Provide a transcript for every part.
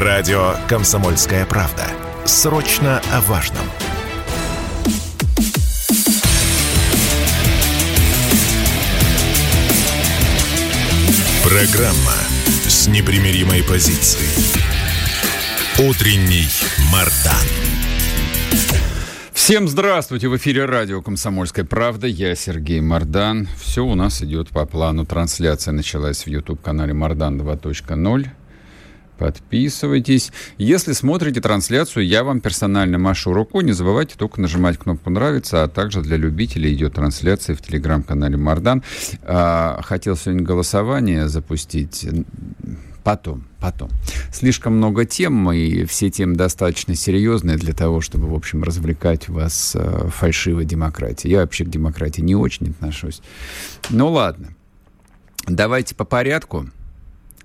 Радио «Комсомольская правда». Срочно о важном. Программа с непримиримой позицией. Утренний Мардан. Всем здравствуйте! В эфире радио «Комсомольская правда». Я Сергей Мардан. Все у нас идет по плану. Трансляция началась в YouTube-канале «Мардан 2.0». Подписывайтесь. Если смотрите трансляцию, я вам персонально машу рукой. Не забывайте только нажимать кнопку «Нравится», а также для любителей идет трансляция в телеграм-канале Мардан. А, хотел сегодня голосование запустить. Потом, потом. Слишком много тем, и все темы достаточно серьезные для того, чтобы, в общем, развлекать вас э, фальшивой демократией. Я вообще к демократии не очень отношусь. Ну ладно. Давайте по порядку.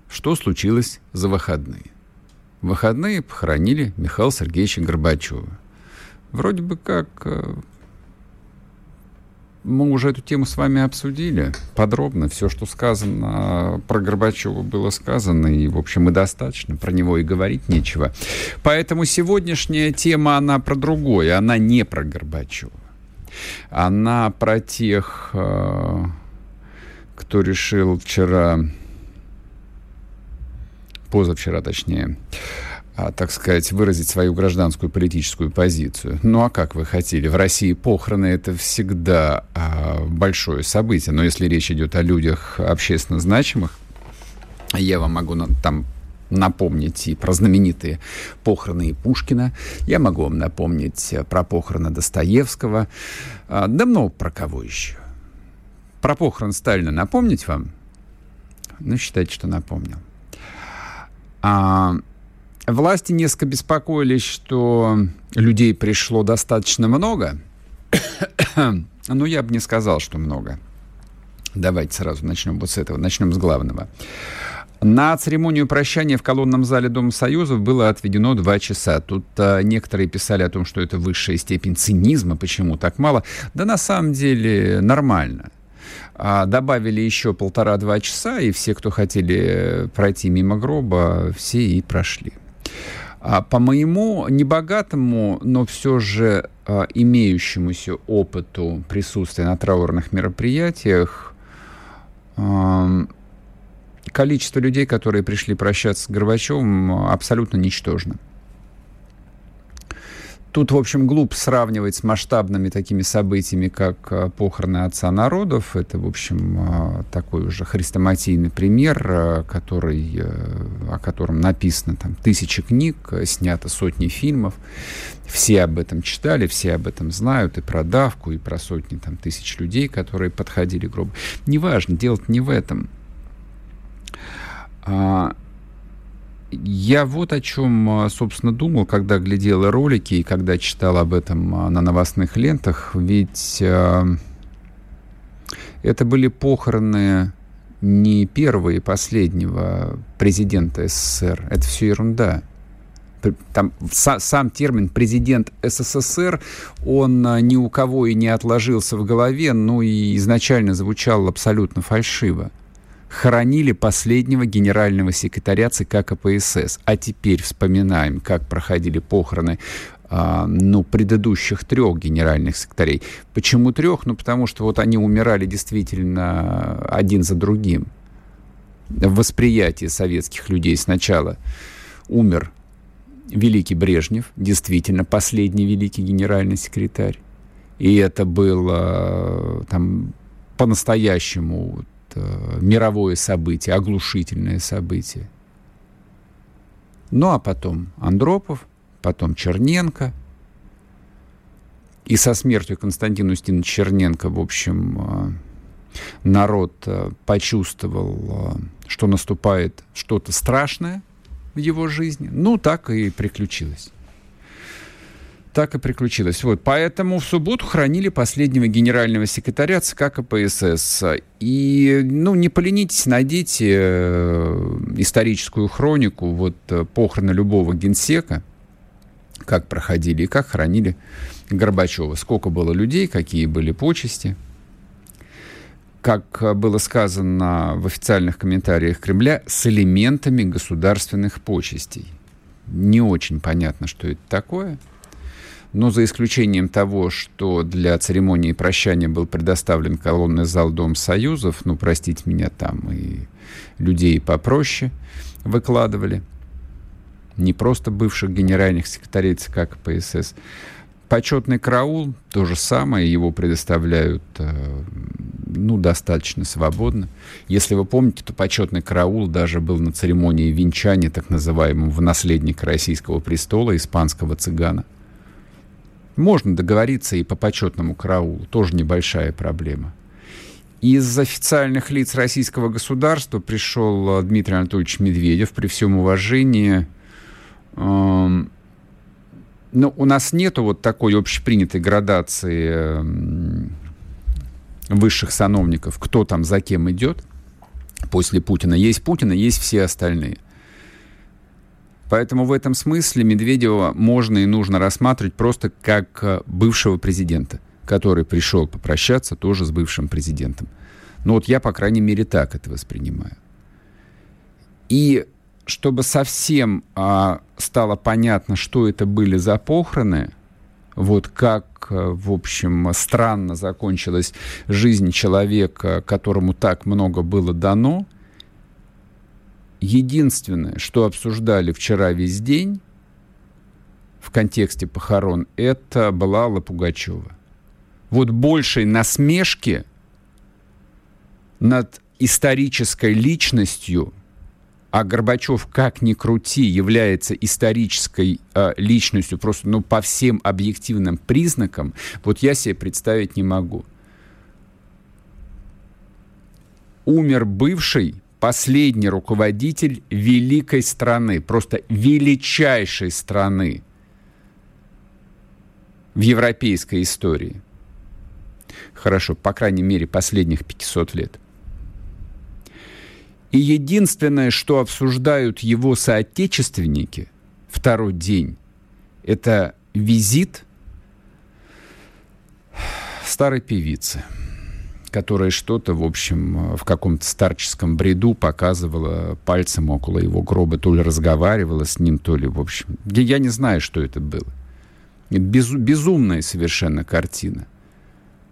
Что случилось за выходные? В выходные похоронили Михаила Сергеевича Горбачева. Вроде бы как э, мы уже эту тему с вами обсудили подробно. Все, что сказано про Горбачева, было сказано. И, в общем, и достаточно. Про него и говорить нечего. Поэтому сегодняшняя тема, она про другое. Она не про Горбачева. Она про тех, э, кто решил вчера позавчера точнее, а, так сказать, выразить свою гражданскую политическую позицию. Ну а как вы хотели? В России похороны это всегда а, большое событие, но если речь идет о людях общественно значимых, я вам могу там напомнить и про знаменитые похороны Пушкина. Я могу вам напомнить про похороны Достоевского. А, да много про кого еще. Про похорон Сталина напомнить вам? Ну, считайте, что напомнил. А, власти несколько беспокоились, что людей пришло достаточно много. ну, я бы не сказал, что много. Давайте сразу начнем вот с этого. Начнем с главного. На церемонию прощания в колонном зале Дома Союзов было отведено два часа. Тут а, некоторые писали о том, что это высшая степень цинизма, почему так мало. Да на самом деле нормально. А добавили еще полтора-два часа, и все, кто хотели пройти мимо гроба, все и прошли. А по моему небогатому, но все же а, имеющемуся опыту присутствия на траурных мероприятиях, а, количество людей, которые пришли прощаться с Горбачевым, абсолютно ничтожно. Тут, в общем, глупо сравнивать с масштабными такими событиями, как а, похороны отца народов. Это, в общем, а, такой уже хрестоматийный пример, а, который, о котором написано там тысячи книг, снято сотни фильмов. Все об этом читали, все об этом знают, и про давку, и про сотни там, тысяч людей, которые подходили к гробу. Неважно, дело не в этом. Я вот о чем, а, собственно, думал, когда глядел ролики и когда читал об этом а, на новостных лентах. Ведь э, это были похороны не первого и последнего президента СССР. Это все ерунда. Там са, сам термин президент СССР, он ни у кого и не отложился в голове, ну и изначально звучал абсолютно фальшиво хоронили последнего генерального секретаря ЦК КПСС. А теперь вспоминаем, как проходили похороны а, ну, предыдущих трех генеральных секретарей. Почему трех? Ну, потому что вот они умирали действительно один за другим. В восприятии советских людей сначала умер великий Брежнев, действительно последний великий генеральный секретарь. И это было там по-настоящему э, мировое событие, оглушительное событие. Ну а потом Андропов, потом Черненко. И со смертью Константина Устиновича Черненко, в общем, э, народ э, почувствовал, э, что наступает что-то страшное в его жизни. Ну, так и приключилось так и приключилось. Вот, поэтому в субботу хранили последнего генерального секретаря ЦК КПСС. И, ну, не поленитесь, найдите э, историческую хронику, вот, э, похороны любого генсека, как проходили и как хранили Горбачева. Сколько было людей, какие были почести. Как было сказано в официальных комментариях Кремля, с элементами государственных почестей. Не очень понятно, что это такое. Но за исключением того, что для церемонии прощания был предоставлен колонный зал Дом Союзов, ну, простите меня, там и людей попроще выкладывали, не просто бывших генеральных секретарей ЦК КПСС, Почетный караул, то же самое, его предоставляют, э, ну, достаточно свободно. Если вы помните, то почетный караул даже был на церемонии венчания так называемого наследника российского престола, испанского цыгана. Можно договориться и по почетному караулу, тоже небольшая проблема. Из официальных лиц российского государства пришел э, Дмитрий Анатольевич Медведев, при всем уважении, эм, ну, у нас нету вот такой общепринятой градации э, высших сановников, кто там за кем идет после Путина. Есть Путин, и есть все остальные. Поэтому в этом смысле Медведева можно и нужно рассматривать просто как э, бывшего президента, который пришел попрощаться тоже с бывшим президентом. Ну вот я, по крайней мере, так это воспринимаю. И чтобы совсем а, стало понятно, что это были за похороны, вот как, э, в общем, странно закончилась жизнь человека, которому так много было дано. Единственное, что обсуждали вчера весь день в контексте похорон, это была Алла Пугачева. Вот большей насмешки над исторической личностью – а Горбачев, как ни крути, является исторической э, личностью, просто ну, по всем объективным признакам, вот я себе представить не могу. Умер бывший последний руководитель великой страны, просто величайшей страны в европейской истории. Хорошо, по крайней мере, последних 500 лет. И единственное, что обсуждают его соотечественники второй день, это визит старой певицы, которая что-то, в общем, в каком-то старческом бреду показывала пальцем около его гроба, то ли разговаривала с ним, то ли, в общем... Я не знаю, что это было. Без, безумная совершенно картина.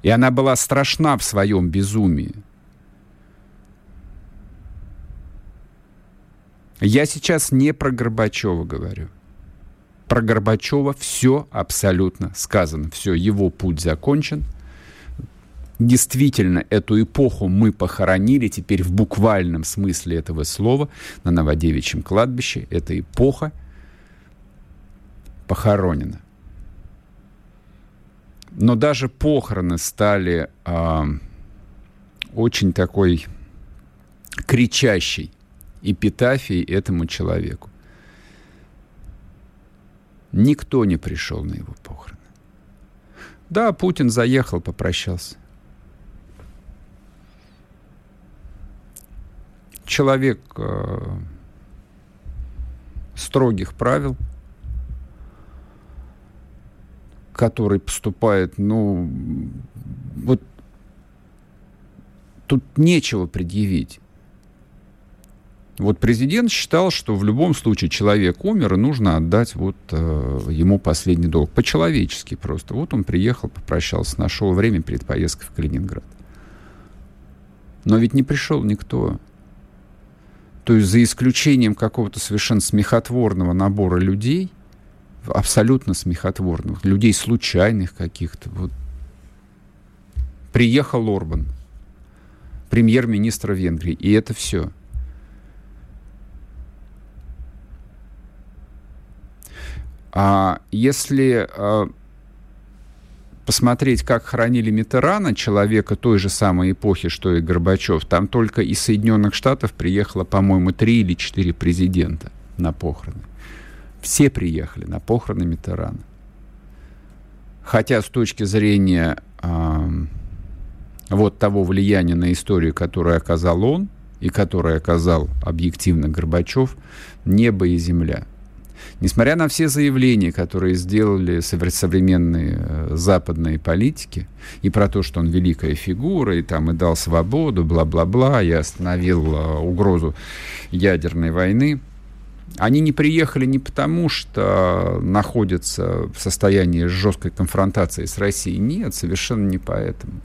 И она была страшна в своем безумии. Я сейчас не про Горбачева говорю. Про Горбачева все абсолютно сказано. Все, его путь закончен. Действительно, эту эпоху мы похоронили теперь в буквальном смысле этого слова на Новодевичьем кладбище. Эта эпоха похоронена. Но даже похороны стали э, очень такой кричащей эпитафии этому человеку. Никто не пришел на его похороны. Да, Путин заехал, попрощался. Человек э, строгих правил, который поступает, ну, вот тут нечего предъявить. Вот президент считал, что в любом случае человек умер, и нужно отдать вот э, ему последний долг. По-человечески просто. Вот он приехал, попрощался, нашел время перед поездкой в Калининград. Но ведь не пришел никто. То есть за исключением какого-то совершенно смехотворного набора людей, абсолютно смехотворных, людей случайных каких-то, вот, приехал Орбан, премьер-министр Венгрии, и это все – А если а, посмотреть, как хоронили Митерана, человека той же самой эпохи, что и Горбачев, там только из Соединенных Штатов приехало, по-моему, три или четыре президента на похороны. Все приехали на похороны Митерана. Хотя с точки зрения э, вот того влияния на историю, которое оказал он и которое оказал объективно Горбачев, небо и земля – Несмотря на все заявления, которые сделали современные э, западные политики, и про то, что он великая фигура, и там и дал свободу, бла-бла-бла, и остановил э, угрозу ядерной войны, Они не приехали не потому, что находятся в состоянии жесткой конфронтации с Россией. Нет, совершенно не поэтому.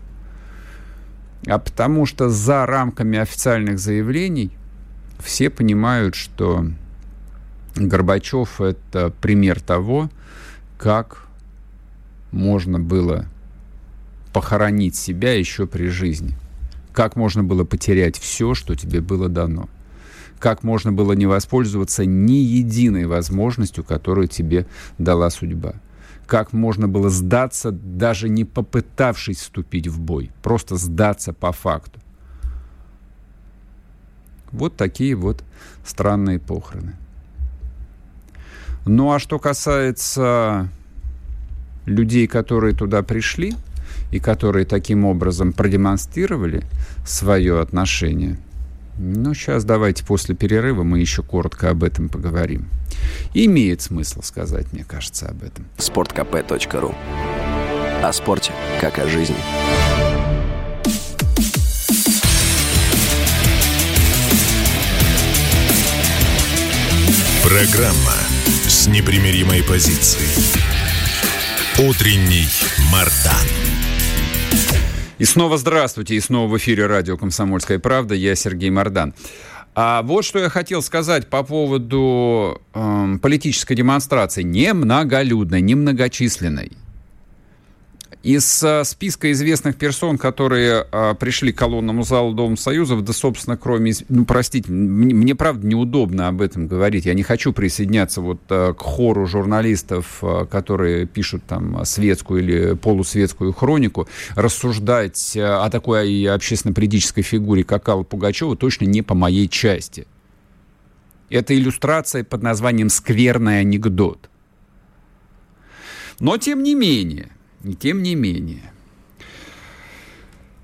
А потому что за рамками официальных заявлений все понимают, что Горбачев это пример того, как можно было похоронить себя еще при жизни. Как можно было потерять все, что тебе было дано как можно было не воспользоваться ни единой возможностью, которую тебе дала судьба. Как можно было сдаться, даже не попытавшись вступить в бой. Просто сдаться по факту. Вот такие вот странные похороны. Ну а что касается людей, которые туда пришли и которые таким образом продемонстрировали свое отношение – ну, сейчас давайте после перерыва мы еще коротко об этом поговорим. Имеет смысл сказать, мне кажется, об этом. sportkp.ru О спорте, как о жизни. Программа с непримиримой позицией. Утренний Мардан. И снова здравствуйте, и снова в эфире радио «Комсомольская правда». Я Сергей Мордан. А вот что я хотел сказать по поводу э, политической демонстрации. Немноголюдной, немногочисленной. Из а, списка известных персон, которые а, пришли к колонному залу Дома Союзов, да, собственно, кроме... Ну, простите, мне, правда, неудобно об этом говорить. Я не хочу присоединяться вот а, к хору журналистов, которые пишут там светскую или полусветскую хронику. Рассуждать о такой общественно-политической фигуре, как Алла Пугачева, точно не по моей части. Это иллюстрация под названием «Скверный анекдот». Но, тем не менее, и тем не менее,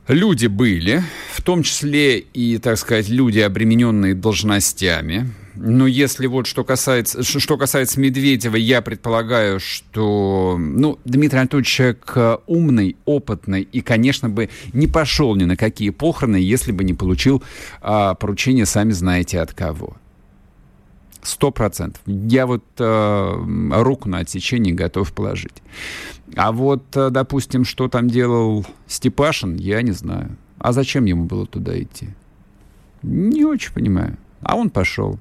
люди были, в том числе и, так сказать, люди, обремененные должностями. Но если вот что касается, что касается Медведева, я предполагаю, что ну, Дмитрий Анатольевич человек умный, опытный и, конечно, бы не пошел ни на какие похороны, если бы не получил а, поручение, сами знаете, от кого. Сто процентов. Я вот э, руку на отсечение готов положить. А вот, э, допустим, что там делал Степашин, я не знаю. А зачем ему было туда идти? Не очень понимаю. А он пошел.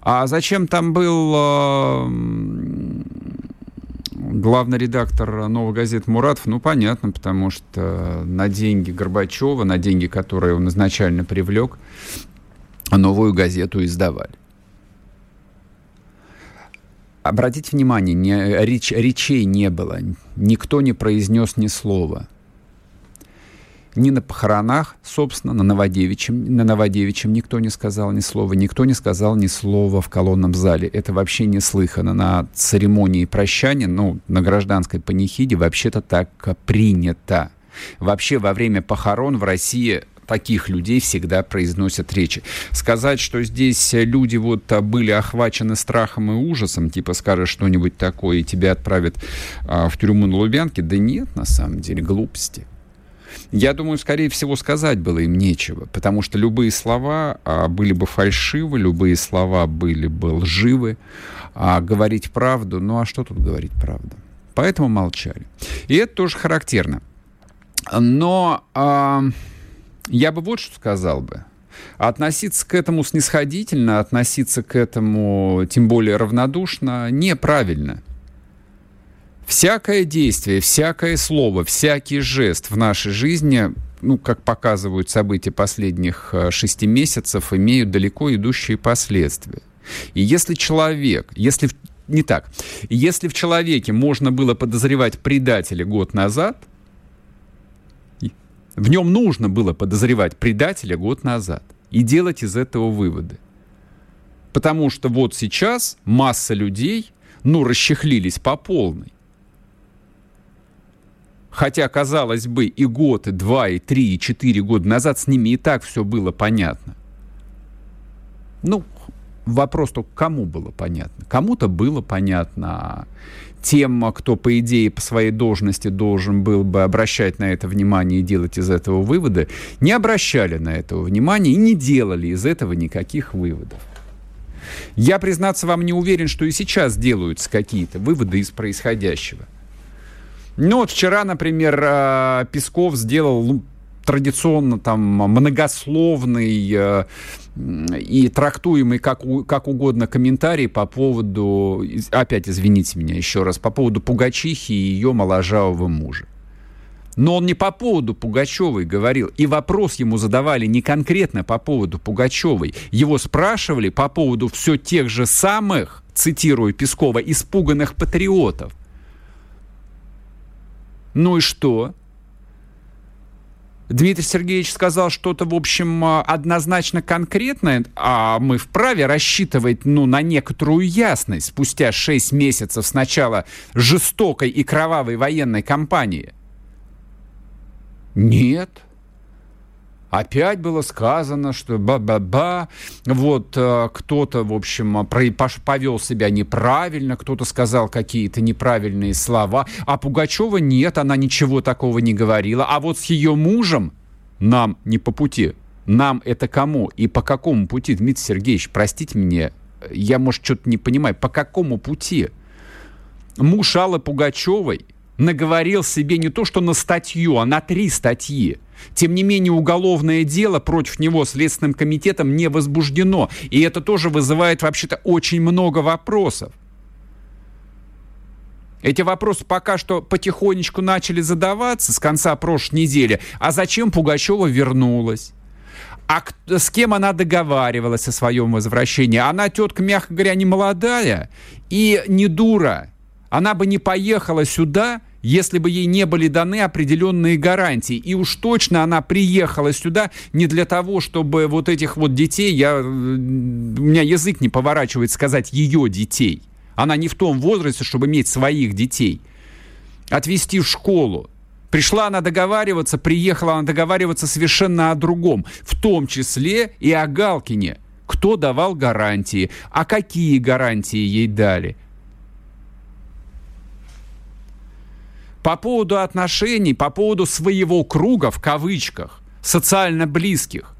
А зачем там был э, главный редактор «Новой газеты» Муратов? Ну, понятно, потому что на деньги Горбачева, на деньги, которые он изначально привлек, новую газету издавали. Обратите внимание, не, реч, речей не было, никто не произнес ни слова. Ни на похоронах, собственно, на Новодевичьем, на Новодевичьем никто не сказал ни слова, никто не сказал ни слова в колонном зале. Это вообще неслыханно. На церемонии прощания, ну, на гражданской панихиде вообще-то так принято. Вообще во время похорон в России таких людей всегда произносят речи. Сказать, что здесь люди вот а, были охвачены страхом и ужасом, типа скажешь что-нибудь такое, и тебя отправят а, в тюрьму на Лубянке, да нет, на самом деле, глупости. Я думаю, скорее всего, сказать было им нечего, потому что любые слова а, были бы фальшивы, любые слова были бы лживы, а говорить правду, ну а что тут говорить правду? Поэтому молчали. И это тоже характерно. Но... А, я бы вот что сказал бы. Относиться к этому снисходительно, относиться к этому тем более равнодушно неправильно. Всякое действие, всякое слово, всякий жест в нашей жизни, ну, как показывают события последних э, шести месяцев, имеют далеко идущие последствия. И если человек, если не так, если в человеке можно было подозревать предателя год назад – в нем нужно было подозревать предателя год назад и делать из этого выводы. Потому что вот сейчас масса людей, ну, расчехлились по полной. Хотя, казалось бы, и год, и два, и три, и четыре года назад с ними и так все было понятно. Ну, вопрос только кому было понятно. Кому-то было понятно, а тем, кто, по идее, по своей должности должен был бы обращать на это внимание и делать из этого выводы, не обращали на это внимания и не делали из этого никаких выводов. Я, признаться вам, не уверен, что и сейчас делаются какие-то выводы из происходящего. Ну вот вчера, например, э, Песков сделал ну, традиционно там многословный э, и трактуемый как, как угодно комментарий по поводу, опять извините меня еще раз, по поводу Пугачихи и ее моложавого мужа. Но он не по поводу Пугачевой говорил. И вопрос ему задавали не конкретно по поводу Пугачевой. Его спрашивали по поводу все тех же самых, цитирую Пескова, испуганных патриотов. Ну и что? Дмитрий Сергеевич сказал что-то, в общем, однозначно конкретное, а мы вправе рассчитывать ну, на некоторую ясность спустя шесть месяцев с начала жестокой и кровавой военной кампании – нет. Опять было сказано, что ба-ба-ба, вот э, кто-то, в общем, про, повел себя неправильно, кто-то сказал какие-то неправильные слова, а Пугачева нет, она ничего такого не говорила. А вот с ее мужем нам не по пути. Нам это кому и по какому пути, Дмитрий Сергеевич, простите меня, я, может, что-то не понимаю, по какому пути? Муж Аллы Пугачевой наговорил себе не то что на статью, а на три статьи. Тем не менее, уголовное дело против него Следственным комитетом не возбуждено. И это тоже вызывает вообще-то очень много вопросов. Эти вопросы пока что потихонечку начали задаваться с конца прошлой недели. А зачем Пугачева вернулась? А с кем она договаривалась о своем возвращении? Она, тетка, мягко говоря, не молодая и не дура. Она бы не поехала сюда, если бы ей не были даны определенные гарантии. И уж точно она приехала сюда не для того, чтобы вот этих вот детей, я, у меня язык не поворачивает сказать ее детей. Она не в том возрасте, чтобы иметь своих детей. Отвезти в школу. Пришла она договариваться, приехала она договариваться совершенно о другом, в том числе и о Галкине. Кто давал гарантии, а какие гарантии ей дали – по поводу отношений, по поводу своего круга, в кавычках, социально близких.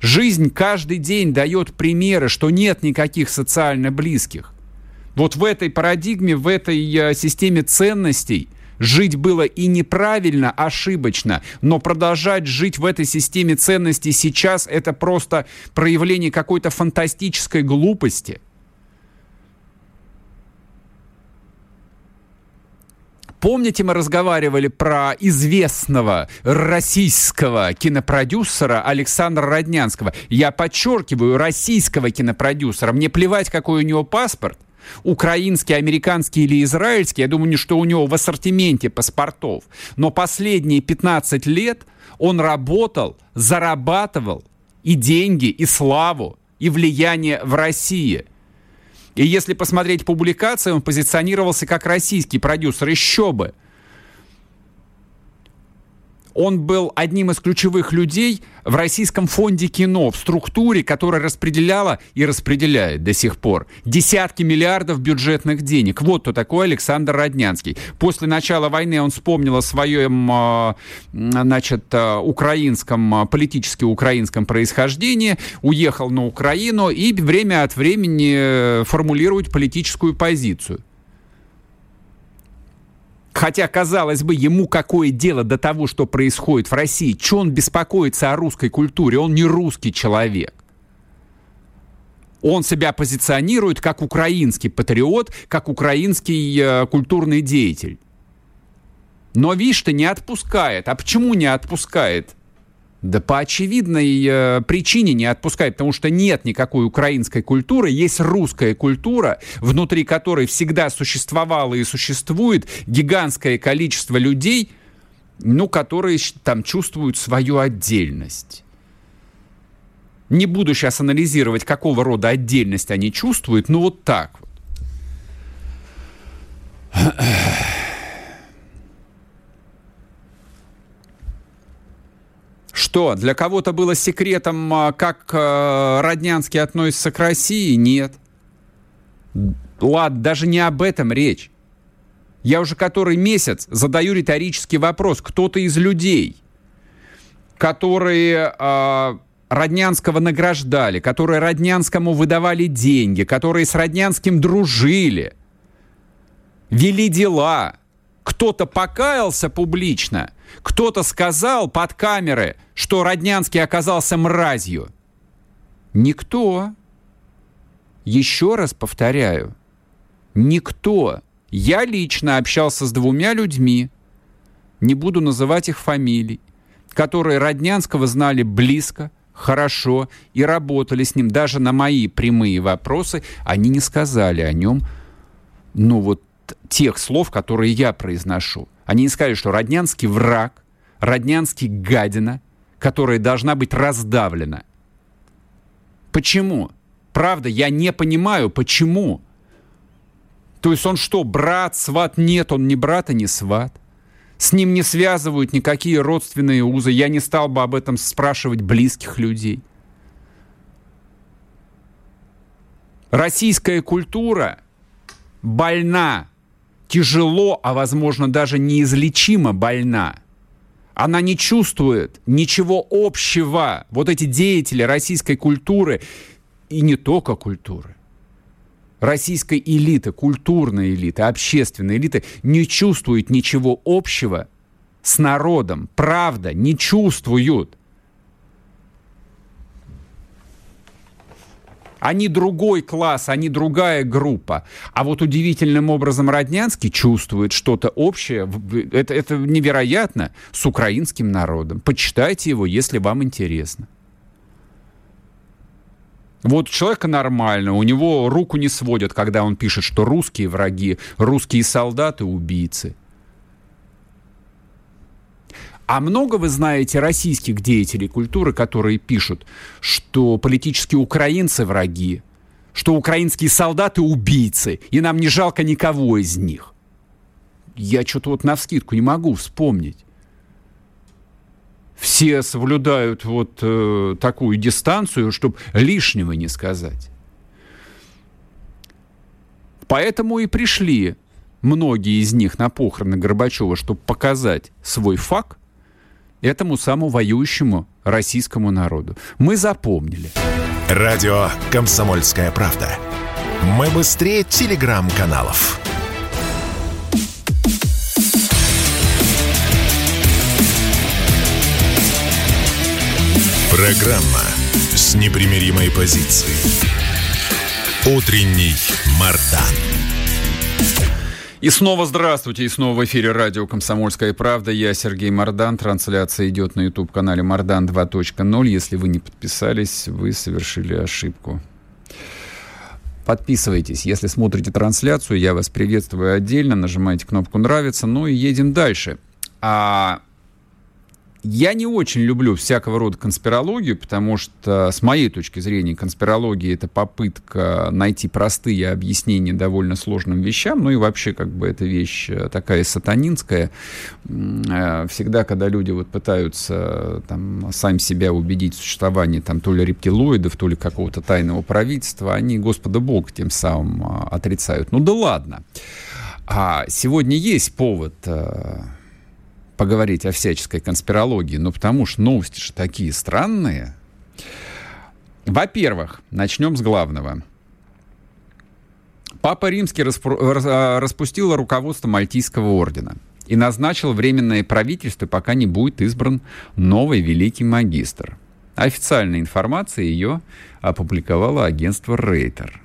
Жизнь каждый день дает примеры, что нет никаких социально близких. Вот в этой парадигме, в этой э, системе ценностей жить было и неправильно, ошибочно, но продолжать жить в этой системе ценностей сейчас это просто проявление какой-то фантастической глупости – Помните, мы разговаривали про известного российского кинопродюсера Александра Роднянского? Я подчеркиваю, российского кинопродюсера. Мне плевать, какой у него паспорт. Украинский, американский или израильский, я думаю, что у него в ассортименте паспортов. Но последние 15 лет он работал, зарабатывал и деньги, и славу, и влияние в России – и если посмотреть публикации, он позиционировался как российский продюсер. Еще бы он был одним из ключевых людей в Российском фонде кино, в структуре, которая распределяла и распределяет до сих пор десятки миллиардов бюджетных денег. Вот кто такой Александр Роднянский. После начала войны он вспомнил о своем, а, значит, а, украинском, а, политически украинском происхождении, уехал на Украину и время от времени э, формулирует политическую позицию. Хотя, казалось бы, ему какое дело до того, что происходит в России? Че он беспокоится о русской культуре? Он не русский человек. Он себя позиционирует как украинский патриот, как украинский э, культурный деятель. Но, видишь, не отпускает. А почему не отпускает? Да по очевидной э, причине не отпускает, потому что нет никакой украинской культуры, есть русская культура, внутри которой всегда существовало и существует гигантское количество людей, ну, которые там чувствуют свою отдельность. Не буду сейчас анализировать, какого рода отдельность они чувствуют, но вот так Что, для кого-то было секретом, а, как э, Роднянский относится к России? Нет. Ладно, даже не об этом речь. Я уже который месяц задаю риторический вопрос. Кто-то из людей, которые э, Роднянского награждали, которые Роднянскому выдавали деньги, которые с Роднянским дружили, вели дела. Кто-то покаялся публично, кто-то сказал под камеры, что Роднянский оказался мразью. Никто. Еще раз повторяю, никто. Я лично общался с двумя людьми, не буду называть их фамилий, которые Роднянского знали близко, хорошо и работали с ним. Даже на мои прямые вопросы они не сказали о нем, ну вот, тех слов, которые я произношу. Они не сказали, что Роднянский враг, Роднянский гадина, которая должна быть раздавлена. Почему? Правда, я не понимаю, почему. То есть он что, брат, сват? Нет, он не брат и не сват. С ним не связывают никакие родственные узы. Я не стал бы об этом спрашивать близких людей. Российская культура больна, тяжело, а возможно даже неизлечимо больна. Она не чувствует ничего общего. Вот эти деятели российской культуры, и не только культуры, российской элиты, культурной элиты, общественной элиты не чувствуют ничего общего с народом. Правда, не чувствуют. Они другой класс, они другая группа. А вот удивительным образом Роднянский чувствует что-то общее, это, это невероятно, с украинским народом. Почитайте его, если вам интересно. Вот человека нормально, у него руку не сводят, когда он пишет, что русские враги, русские солдаты убийцы. А много вы знаете российских деятелей культуры, которые пишут, что политические украинцы враги, что украинские солдаты убийцы, и нам не жалко никого из них. Я что-то вот на вскидку не могу вспомнить все соблюдают вот э, такую дистанцию, чтобы лишнего не сказать. Поэтому и пришли многие из них на похороны Горбачева, чтобы показать свой факт этому самому воюющему российскому народу. Мы запомнили. Радио «Комсомольская правда». Мы быстрее телеграм-каналов. Программа с непримиримой позицией. Утренний Мардан. И снова здравствуйте, и снова в эфире радио «Комсомольская правда». Я Сергей Мордан. Трансляция идет на YouTube-канале «Мордан 2.0». Если вы не подписались, вы совершили ошибку. Подписывайтесь. Если смотрите трансляцию, я вас приветствую отдельно. Нажимайте кнопку «Нравится». Ну и едем дальше. А я не очень люблю всякого рода конспирологию, потому что, с моей точки зрения, конспирология — это попытка найти простые объяснения довольно сложным вещам, ну и вообще, как бы, эта вещь э, такая сатанинская. Э, всегда, когда люди вот пытаются там сами себя убедить в существовании там то ли рептилоидов, то ли какого-то тайного правительства, они Господа Бога тем самым э, отрицают. Ну да ладно. А сегодня есть повод поговорить о всяческой конспирологии, но потому что новости же такие странные. Во-первых, начнем с главного. Папа Римский распро- распустил руководство Мальтийского ордена и назначил временное правительство, пока не будет избран новый великий магистр. Официальная информация ее опубликовало агентство Рейтер.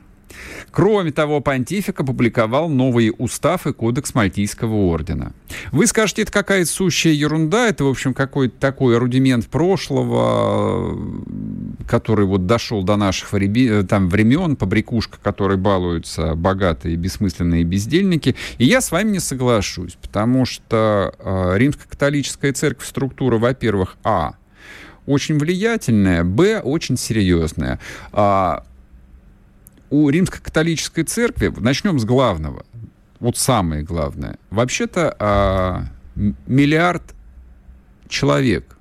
Кроме того, понтифик опубликовал новый устав и кодекс Мальтийского ордена. Вы скажете, это какая-то сущая ерунда, это, в общем, какой-то такой рудимент прошлого, который вот дошел до наших э, там, времен, побрякушка, которой балуются богатые, бессмысленные бездельники. И я с вами не соглашусь, потому что э, римско-католическая церковь структура, во-первых, а, очень влиятельная, б, очень серьезная. А, у римско-католической церкви, начнем с главного, вот самое главное, вообще-то а, миллиард человек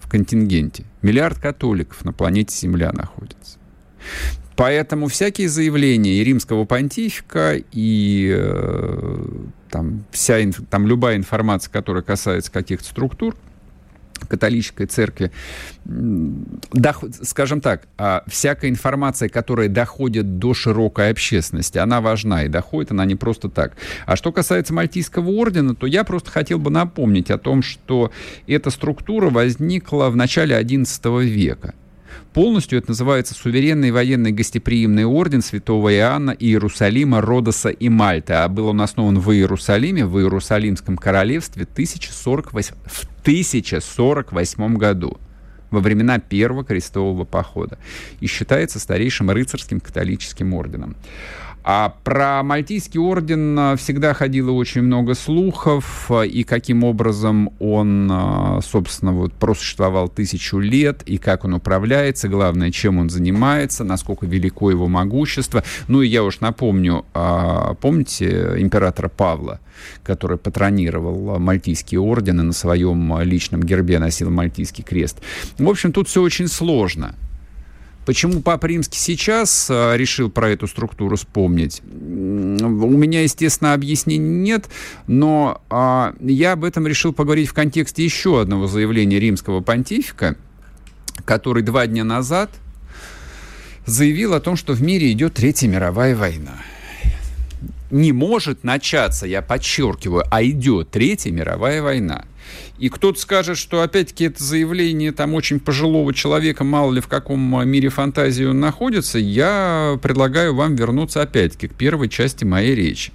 в контингенте, миллиард католиков на планете Земля находится. Поэтому всякие заявления и римского понтифика, и э, там, вся, там любая информация, которая касается каких-то структур, католической церкви, скажем так, а всякая информация, которая доходит до широкой общественности, она важна и доходит она не просто так. А что касается Мальтийского ордена, то я просто хотел бы напомнить о том, что эта структура возникла в начале XI века. Полностью это называется Суверенный военный гостеприимный орден Святого Иоанна Иерусалима, Родоса и Мальты. А был он основан в Иерусалиме, в Иерусалимском королевстве 1048, в 1048 году во времена Первого крестового похода и считается старейшим рыцарским католическим орденом. А про Мальтийский орден а, всегда ходило очень много слухов, а, и каким образом он, а, собственно, вот просуществовал тысячу лет, и как он управляется, главное, чем он занимается, насколько велико его могущество. Ну и я уж напомню, помните императора Павла, который патронировал Мальтийский орден и на своем личном гербе носил Мальтийский крест. В общем, тут все очень сложно. Почему Папа Римский сейчас а, решил про эту структуру вспомнить? У меня, естественно, объяснений нет, но а, я об этом решил поговорить в контексте еще одного заявления римского понтифика, который два дня назад заявил о том, что в мире идет Третья мировая война. Не может начаться, я подчеркиваю, а идет Третья мировая война. И кто-то скажет, что опять-таки это заявление там очень пожилого человека, мало ли в каком мире фантазии он находится, я предлагаю вам вернуться опять-таки к первой части моей речи.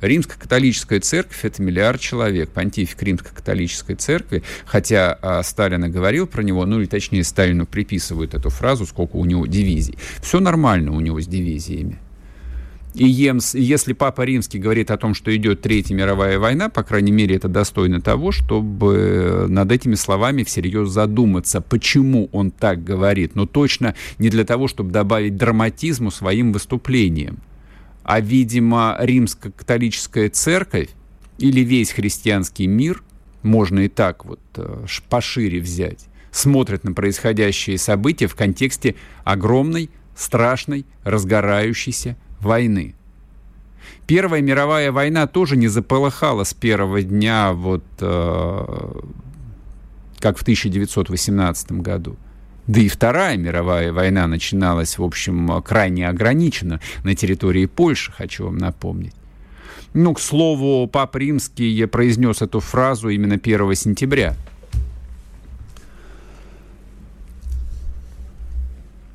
Римско-католическая церковь – это миллиард человек. Понтифик Римско-католической церкви, хотя а, Сталин говорил про него, ну или точнее Сталину приписывают эту фразу, сколько у него дивизий. Все нормально у него с дивизиями. И если Папа Римский говорит о том, что идет Третья мировая война, по крайней мере, это достойно того, чтобы над этими словами всерьез задуматься, почему он так говорит. Но точно не для того, чтобы добавить драматизму своим выступлениям. А, видимо, римско-католическая церковь или весь христианский мир, можно и так вот э, пошире взять, смотрят на происходящие события в контексте огромной, страшной, разгорающейся войны. Первая мировая война тоже не заполыхала с первого дня, вот э, как в 1918 году. Да и Вторая мировая война начиналась, в общем, крайне ограниченно на территории Польши, хочу вам напомнить. Ну, к слову, Папа Римский произнес эту фразу именно 1 сентября.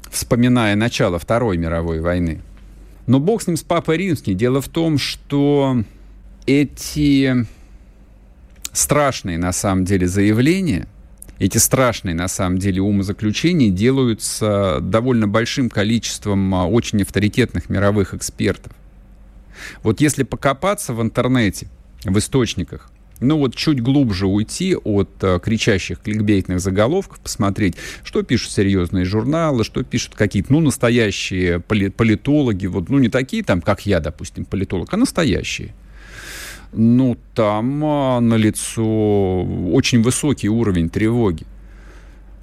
Вспоминая начало Второй мировой войны. Но бог с ним, с Папой Римским. Дело в том, что эти страшные, на самом деле, заявления, эти страшные, на самом деле, умозаключения делаются довольно большим количеством а, очень авторитетных мировых экспертов. Вот если покопаться в интернете, в источниках, ну вот чуть глубже уйти от э, кричащих кликбейтных заголовков, посмотреть, что пишут серьезные журналы, что пишут какие-то, ну, настоящие политологи, вот, ну, не такие там, как я, допустим, политолог, а настоящие. Ну, там э, налицо очень высокий уровень тревоги.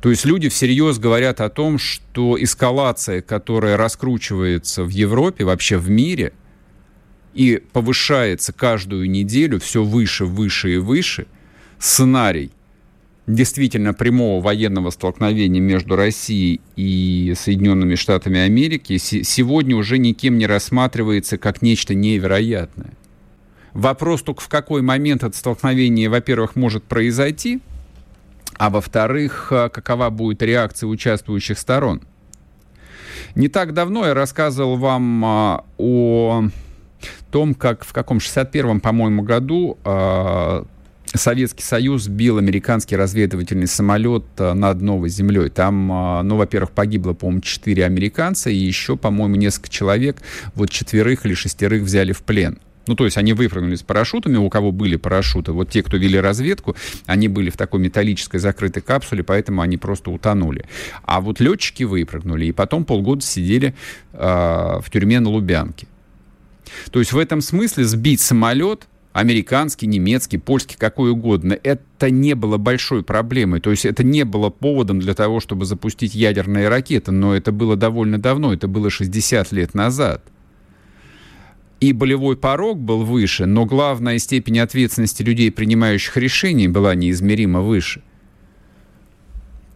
То есть люди всерьез говорят о том, что эскалация, которая раскручивается в Европе, вообще в мире – и повышается каждую неделю все выше, выше и выше сценарий действительно прямого военного столкновения между Россией и Соединенными Штатами Америки сегодня уже никем не рассматривается как нечто невероятное. Вопрос только в какой момент это столкновение, во-первых, может произойти, а во-вторых, а, какова будет реакция участвующих сторон. Не так давно я рассказывал вам а, о том, как в каком 61-м, по-моему, году э, Советский Союз сбил американский разведывательный самолет э, над Новой Землей. Там, э, ну, во-первых, погибло, по-моему, четыре американца, и еще, по-моему, несколько человек, вот четверых или шестерых взяли в плен. Ну, то есть они выпрыгнули с парашютами, у кого были парашюты. Вот те, кто вели разведку, они были в такой металлической закрытой капсуле, поэтому они просто утонули. А вот летчики выпрыгнули, и потом полгода сидели э, в тюрьме на Лубянке. То есть в этом смысле сбить самолет американский, немецкий, польский, какой угодно, это не было большой проблемой. То есть это не было поводом для того, чтобы запустить ядерные ракеты, но это было довольно давно, это было 60 лет назад. И болевой порог был выше, но главная степень ответственности людей, принимающих решения, была неизмеримо выше.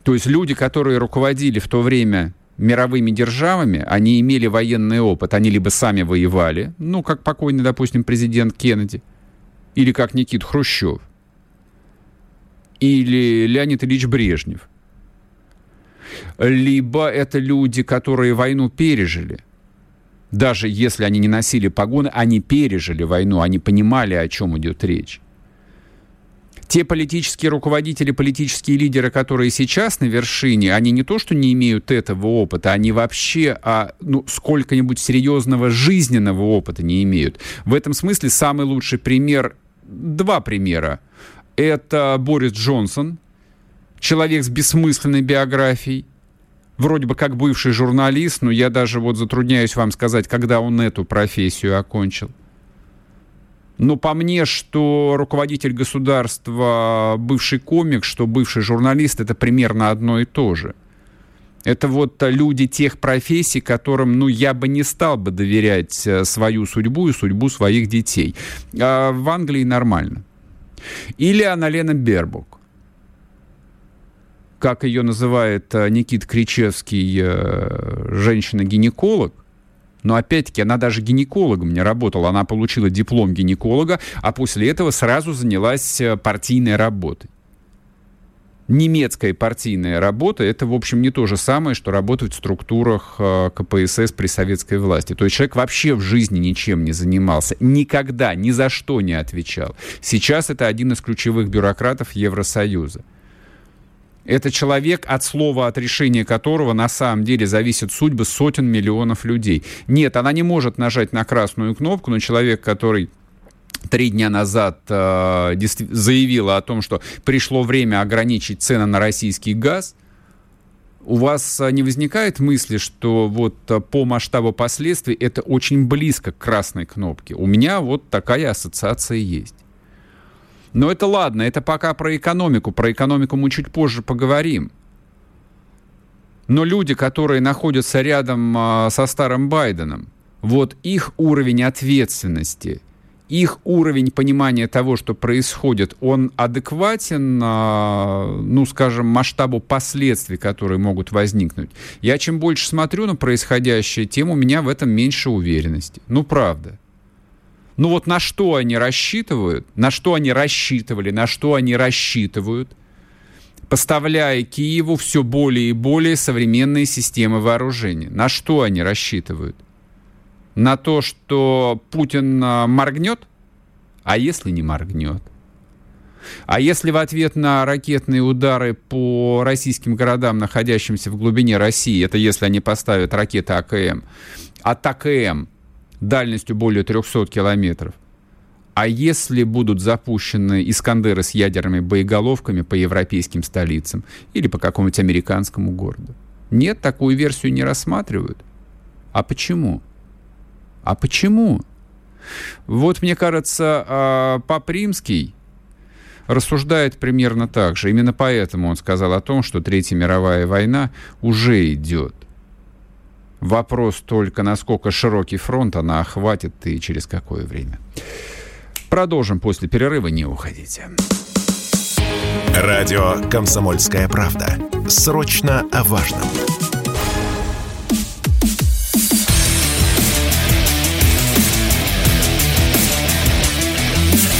То есть люди, которые руководили в то время мировыми державами, они имели военный опыт, они либо сами воевали, ну, как покойный, допустим, президент Кеннеди, или как Никит Хрущев, или Леонид Ильич Брежнев. Либо это люди, которые войну пережили. Даже если они не носили погоны, они пережили войну, они понимали, о чем идет речь те политические руководители, политические лидеры, которые сейчас на вершине, они не то, что не имеют этого опыта, они вообще а, ну, сколько-нибудь серьезного жизненного опыта не имеют. В этом смысле самый лучший пример, два примера. Это Борис Джонсон, человек с бессмысленной биографией, вроде бы как бывший журналист, но я даже вот затрудняюсь вам сказать, когда он эту профессию окончил. Но по мне, что руководитель государства, бывший комик, что бывший журналист, это примерно одно и то же. Это вот люди тех профессий, которым, ну, я бы не стал бы доверять э, свою судьбу и судьбу своих детей. А в Англии нормально. Или Аналена Бербук. Как ее называет э, Никит Кричевский, э, женщина-гинеколог, но опять-таки она даже гинекологом не работала. Она получила диплом гинеколога, а после этого сразу занялась э, партийной работой. Немецкая партийная работа – это, в общем, не то же самое, что работать в структурах э, КПСС при советской власти. То есть человек вообще в жизни ничем не занимался, никогда, ни за что не отвечал. Сейчас это один из ключевых бюрократов Евросоюза. Это человек, от слова, от решения которого на самом деле зависят судьбы сотен миллионов людей. Нет, она не может нажать на красную кнопку, но человек, который три дня назад э, заявила о том, что пришло время ограничить цены на российский газ, у вас э, не возникает мысли, что вот э, по масштабу последствий это очень близко к красной кнопке? У меня вот такая ассоциация есть. Но это ладно, это пока про экономику. Про экономику мы чуть позже поговорим. Но люди, которые находятся рядом а, со старым Байденом, вот их уровень ответственности, их уровень понимания того, что происходит, он адекватен, а, ну, скажем, масштабу последствий, которые могут возникнуть. Я чем больше смотрю на происходящее, тем у меня в этом меньше уверенности. Ну, правда. Ну вот на что они рассчитывают, на что они рассчитывали, на что они рассчитывают, поставляя Киеву все более и более современные системы вооружения. На что они рассчитывают? На то, что Путин а, моргнет? А если не моргнет? А если в ответ на ракетные удары по российским городам, находящимся в глубине России, это если они поставят ракеты АКМ, от АКМ дальностью более 300 километров. А если будут запущены Искандеры с ядерными боеголовками по европейским столицам или по какому-нибудь американскому городу? Нет, такую версию не рассматривают. А почему? А почему? Вот, мне кажется, а, Папримский рассуждает примерно так же. Именно поэтому он сказал о том, что Третья мировая война уже идет. Вопрос только, насколько широкий фронт она охватит и через какое время. Продолжим после перерыва, не уходите. Радио «Комсомольская правда». Срочно о важном.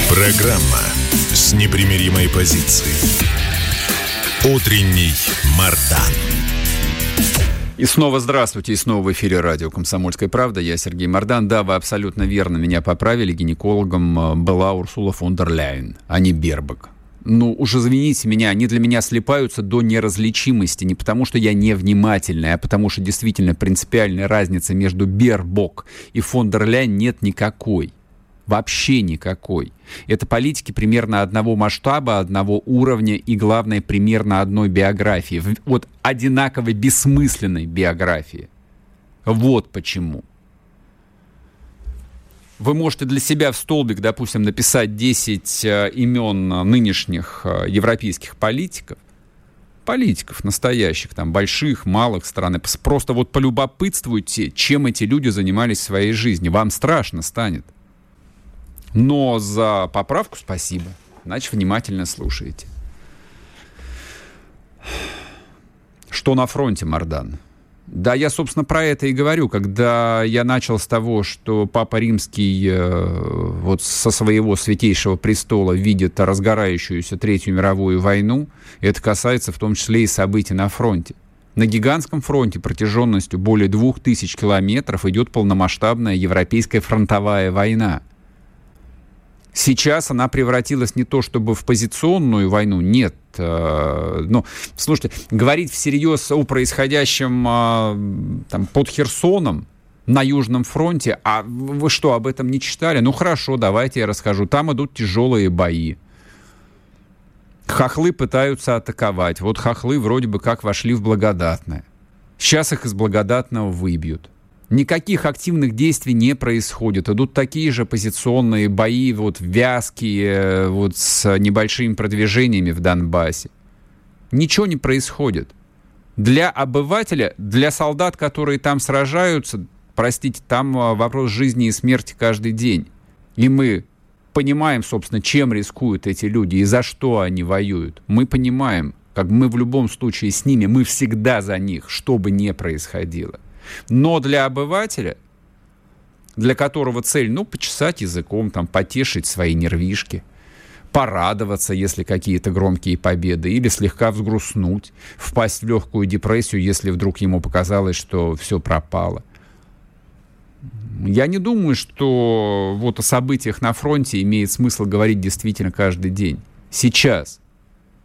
Программа с непримиримой позицией. Утренний Мардан. И снова здравствуйте, и снова в эфире радио «Комсомольская правда». Я Сергей Мордан. Да, вы абсолютно верно меня поправили. Гинекологом э, была Урсула фон дер Ляйен, а не Бербак. Ну, уж извините меня, они для меня слепаются до неразличимости. Не потому, что я невнимательный, а потому, что действительно принципиальной разницы между Бербок и фон дер Ляйен нет никакой. Вообще никакой. Это политики примерно одного масштаба, одного уровня и, главное, примерно одной биографии. Вот одинаковой бессмысленной биографии. Вот почему. Вы можете для себя в столбик, допустим, написать 10 э, имен нынешних э, европейских политиков, политиков настоящих, там, больших, малых стран, просто вот полюбопытствуйте, чем эти люди занимались в своей жизни. Вам страшно станет. Но за поправку спасибо. Значит, внимательно слушаете. Что на фронте, Мардан? Да, я, собственно, про это и говорю. Когда я начал с того, что Папа Римский э, вот со своего святейшего престола видит разгорающуюся Третью мировую войну, это касается в том числе и событий на фронте. На гигантском фронте протяженностью более двух тысяч километров идет полномасштабная европейская фронтовая война. Сейчас она превратилась не то чтобы в позиционную войну, нет. Э, ну, слушайте, говорить всерьез о происходящем э, там, под Херсоном, на Южном фронте, а вы что, об этом не читали? Ну хорошо, давайте я расскажу. Там идут тяжелые бои. Хохлы пытаются атаковать. Вот хохлы вроде бы как вошли в благодатное. Сейчас их из благодатного выбьют. Никаких активных действий не происходит. Идут такие же позиционные бои, вот вязкие, вот с небольшими продвижениями в Донбассе. Ничего не происходит. Для обывателя, для солдат, которые там сражаются, простите, там а, вопрос жизни и смерти каждый день. И мы понимаем, собственно, чем рискуют эти люди и за что они воюют. Мы понимаем, как мы в любом случае с ними, мы всегда за них, что бы ни происходило. Но для обывателя, для которого цель, ну, почесать языком, там, потешить свои нервишки, порадоваться, если какие-то громкие победы, или слегка взгрустнуть, впасть в легкую депрессию, если вдруг ему показалось, что все пропало. Я не думаю, что вот о событиях на фронте имеет смысл говорить действительно каждый день. Сейчас.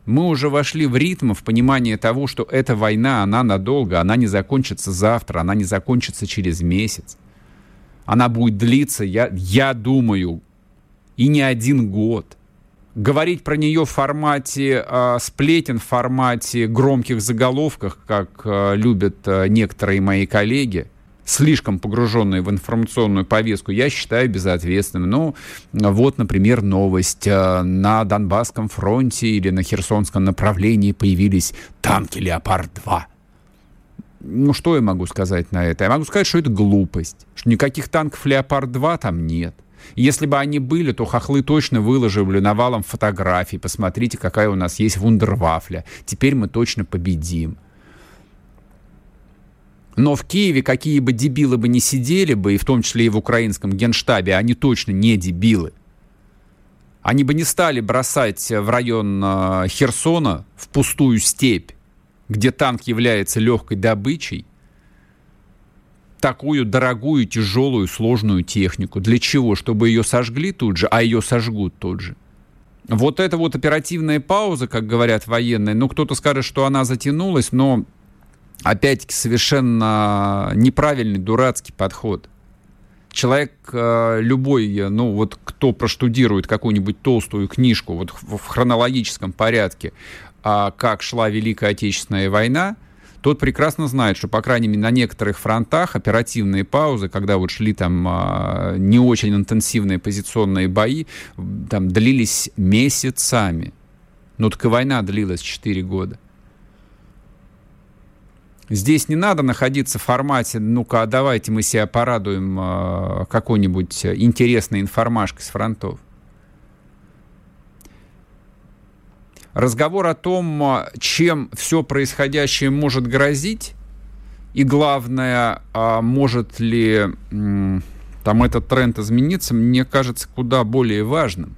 Мы уже вошли в ритм, в понимание того, что эта война, она надолго, она не закончится завтра, она не закончится через месяц. Она будет длиться, я, я думаю, и не один год. Говорить про нее в формате э, сплетен, в формате громких заголовках, как э, любят э, некоторые мои коллеги – слишком погруженные в информационную повестку, я считаю безответственным. Ну, вот, например, новость. Э, на Донбасском фронте или на Херсонском направлении появились танки «Леопард-2». Ну, что я могу сказать на это? Я могу сказать, что это глупость, что никаких танков «Леопард-2» там нет. Если бы они были, то хохлы точно выложили навалом фотографий. Посмотрите, какая у нас есть вундервафля. Теперь мы точно победим. Но в Киеве какие бы дебилы бы не сидели бы, и в том числе и в украинском генштабе, они точно не дебилы. Они бы не стали бросать в район э, Херсона в пустую степь, где танк является легкой добычей, такую дорогую, тяжелую, сложную технику. Для чего? Чтобы ее сожгли тут же, а ее сожгут тут же. Вот эта вот оперативная пауза, как говорят военные, ну, кто-то скажет, что она затянулась, но опять-таки, совершенно неправильный, дурацкий подход. Человек э, любой, ну вот кто проштудирует какую-нибудь толстую книжку вот в, хронологическом порядке, а как шла Великая Отечественная война, тот прекрасно знает, что, по крайней мере, на некоторых фронтах оперативные паузы, когда вот шли там а, не очень интенсивные позиционные бои, там длились месяцами. Ну, так и война длилась 4 года. Здесь не надо находиться в формате, ну-ка, давайте мы себя порадуем э, какой-нибудь интересной информашкой с фронтов. Разговор о том, чем все происходящее может грозить, и главное, а может ли там этот тренд измениться, мне кажется куда более важным.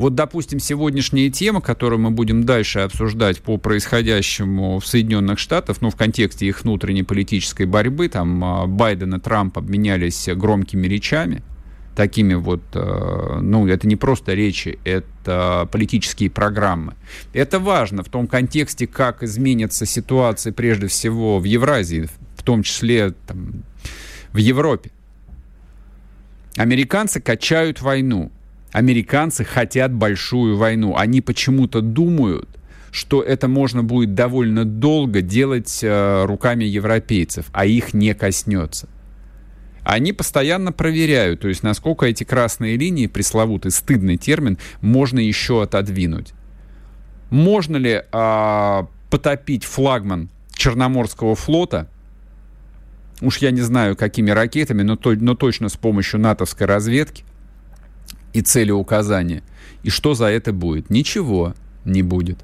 Вот, допустим, сегодняшняя тема, которую мы будем дальше обсуждать по происходящему в Соединенных Штатах, ну, в контексте их внутренней политической борьбы, там а, Байден и Трамп обменялись громкими речами, такими вот, э, ну, это не просто речи, это политические программы. Это важно в том контексте, как изменится ситуация прежде всего в Евразии, в том числе там, в Европе. Американцы качают войну. Американцы хотят большую войну. Они почему-то думают, что это можно будет довольно долго делать э, руками европейцев, а их не коснется. Они постоянно проверяют, то есть насколько эти красные линии, пресловутый стыдный термин, можно еще отодвинуть. Можно ли э, потопить флагман Черноморского флота? Уж я не знаю, какими ракетами, но, то, но точно с помощью натовской разведки и цели указания. И что за это будет? Ничего не будет.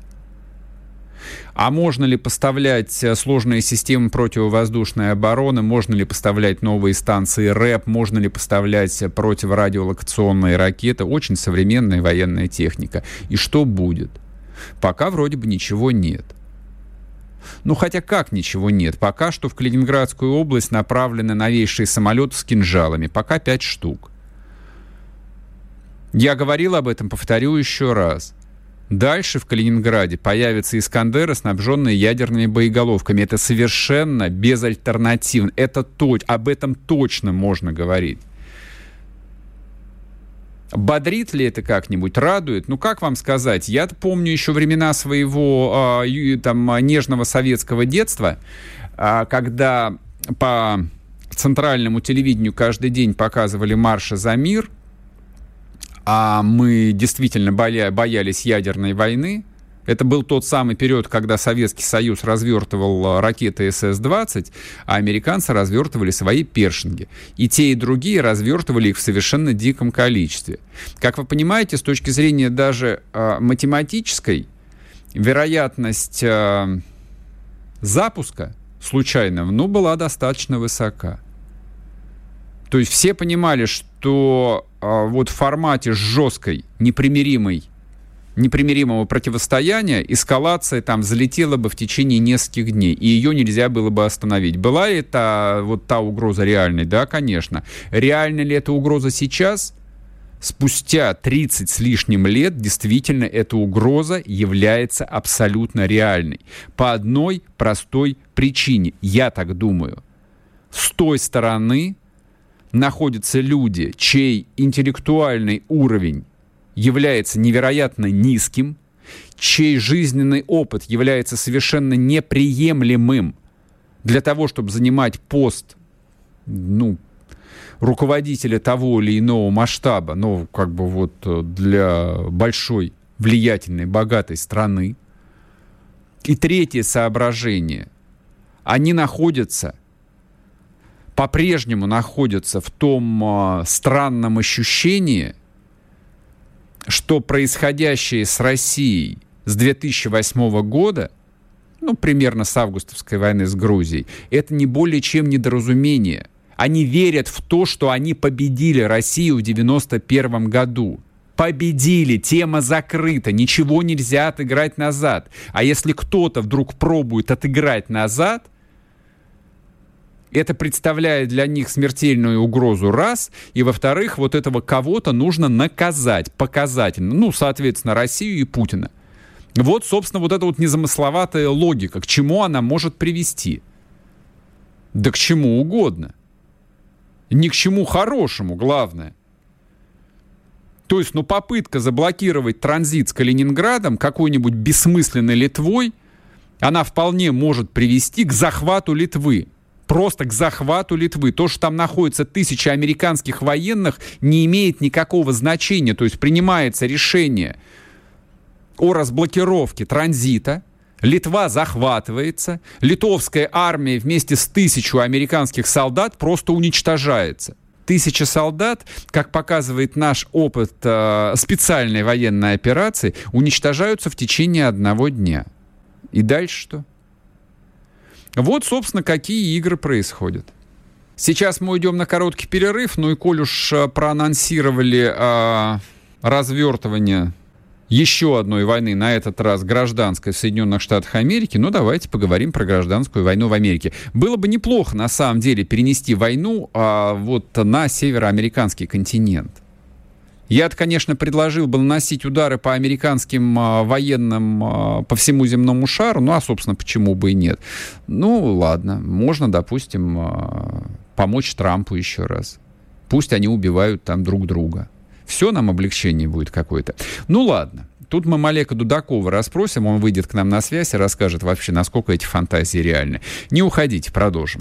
А можно ли поставлять э, сложные системы противовоздушной обороны? Можно ли поставлять новые станции РЭП? Можно ли поставлять противорадиолокационные ракеты? Очень современная военная техника. И что будет? Пока вроде бы ничего нет. Ну, хотя как ничего нет. Пока что в Калининградскую область направлены новейшие самолеты с кинжалами. Пока пять штук. Я говорил об этом, повторю еще раз. Дальше в Калининграде появятся «Искандеры», снабженные ядерными боеголовками. Это совершенно безальтернативно. Это то, об этом точно можно говорить. Бодрит ли это как-нибудь, радует? Ну, как вам сказать? Я помню еще времена своего э, там, нежного советского детства, э, когда по центральному телевидению каждый день показывали «Марша за мир», а мы действительно боя, боялись ядерной войны. Это был тот самый период, когда Советский Союз развертывал ракеты СС-20, а американцы развертывали свои першинги. И те, и другие развертывали их в совершенно диком количестве. Как вы понимаете, с точки зрения даже э, математической, вероятность э, запуска случайного, ну, была достаточно высока. То есть все понимали, что вот в формате жесткой, непримиримой, непримиримого противостояния эскалация там взлетела бы в течение нескольких дней, и ее нельзя было бы остановить. Была ли это вот та угроза реальной? Да, конечно. Реальна ли эта угроза сейчас? Спустя 30 с лишним лет действительно эта угроза является абсолютно реальной. По одной простой причине, я так думаю. С той стороны находятся люди, чей интеллектуальный уровень является невероятно низким, чей жизненный опыт является совершенно неприемлемым для того, чтобы занимать пост, ну, руководителя того или иного масштаба, но как бы вот э, для большой, влиятельной, богатой страны. И третье соображение. Они находятся – по-прежнему находятся в том э, странном ощущении, что происходящее с Россией с 2008 года, ну, примерно с августовской войны с Грузией, это не более чем недоразумение. Они верят в то, что они победили Россию в 91 году. Победили, тема закрыта, ничего нельзя отыграть назад. А если кто-то вдруг пробует отыграть назад – это представляет для них смертельную угрозу, раз, и, во-вторых, вот этого кого-то нужно наказать, показательно, ну, соответственно, Россию и Путина. Вот, собственно, вот эта вот незамысловатая логика, к чему она может привести. Да к чему угодно. Ни к чему хорошему, главное. То есть, ну, попытка заблокировать транзит с Калининградом какой-нибудь бессмысленной Литвой, она вполне может привести к захвату Литвы просто к захвату Литвы. То, что там находится тысячи американских военных, не имеет никакого значения. То есть принимается решение о разблокировке транзита, Литва захватывается, литовская армия вместе с тысячу американских солдат просто уничтожается. Тысяча солдат, как показывает наш опыт э, специальной военной операции, уничтожаются в течение одного дня. И дальше что? Вот, собственно, какие игры происходят. Сейчас мы уйдем на короткий перерыв, ну и коль уж э, проанонсировали э, развертывание еще одной войны, на этот раз гражданской в Соединенных Штатах Америки, ну давайте поговорим про гражданскую войну в Америке. Было бы неплохо, на самом деле, перенести войну э, вот на североамериканский континент. Я, конечно, предложил бы наносить удары по американским а, военным а, по всему земному шару, ну а, собственно, почему бы и нет. Ну, ладно, можно, допустим, а, помочь Трампу еще раз. Пусть они убивают там друг друга. Все нам облегчение будет какое-то. Ну, ладно. Тут мы Малека Дудакова расспросим, он выйдет к нам на связь и расскажет вообще, насколько эти фантазии реальны. Не уходите, продолжим.